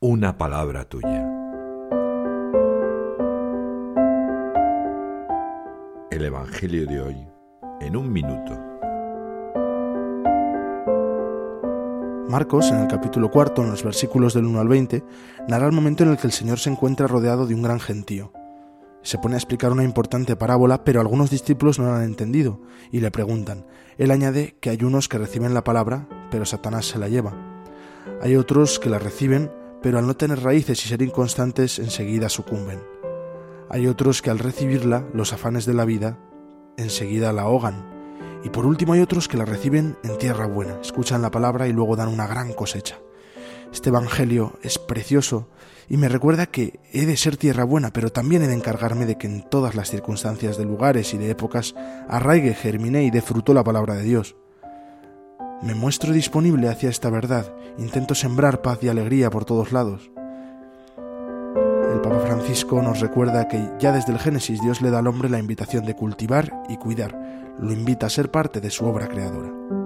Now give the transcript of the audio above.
una palabra tuya. El Evangelio de hoy en un minuto. Marcos, en el capítulo cuarto, en los versículos del 1 al 20, narra el momento en el que el Señor se encuentra rodeado de un gran gentío. Se pone a explicar una importante parábola, pero algunos discípulos no la han entendido y le preguntan. Él añade que hay unos que reciben la palabra, pero Satanás se la lleva. Hay otros que la reciben, pero al no tener raíces y ser inconstantes enseguida sucumben. Hay otros que al recibirla, los afanes de la vida, enseguida la ahogan. Y por último hay otros que la reciben en tierra buena, escuchan la palabra y luego dan una gran cosecha. Este Evangelio es precioso y me recuerda que he de ser tierra buena, pero también he de encargarme de que en todas las circunstancias de lugares y de épocas arraigue, germine y dé fruto la palabra de Dios. Me muestro disponible hacia esta verdad, intento sembrar paz y alegría por todos lados. El Papa Francisco nos recuerda que ya desde el Génesis Dios le da al hombre la invitación de cultivar y cuidar, lo invita a ser parte de su obra creadora.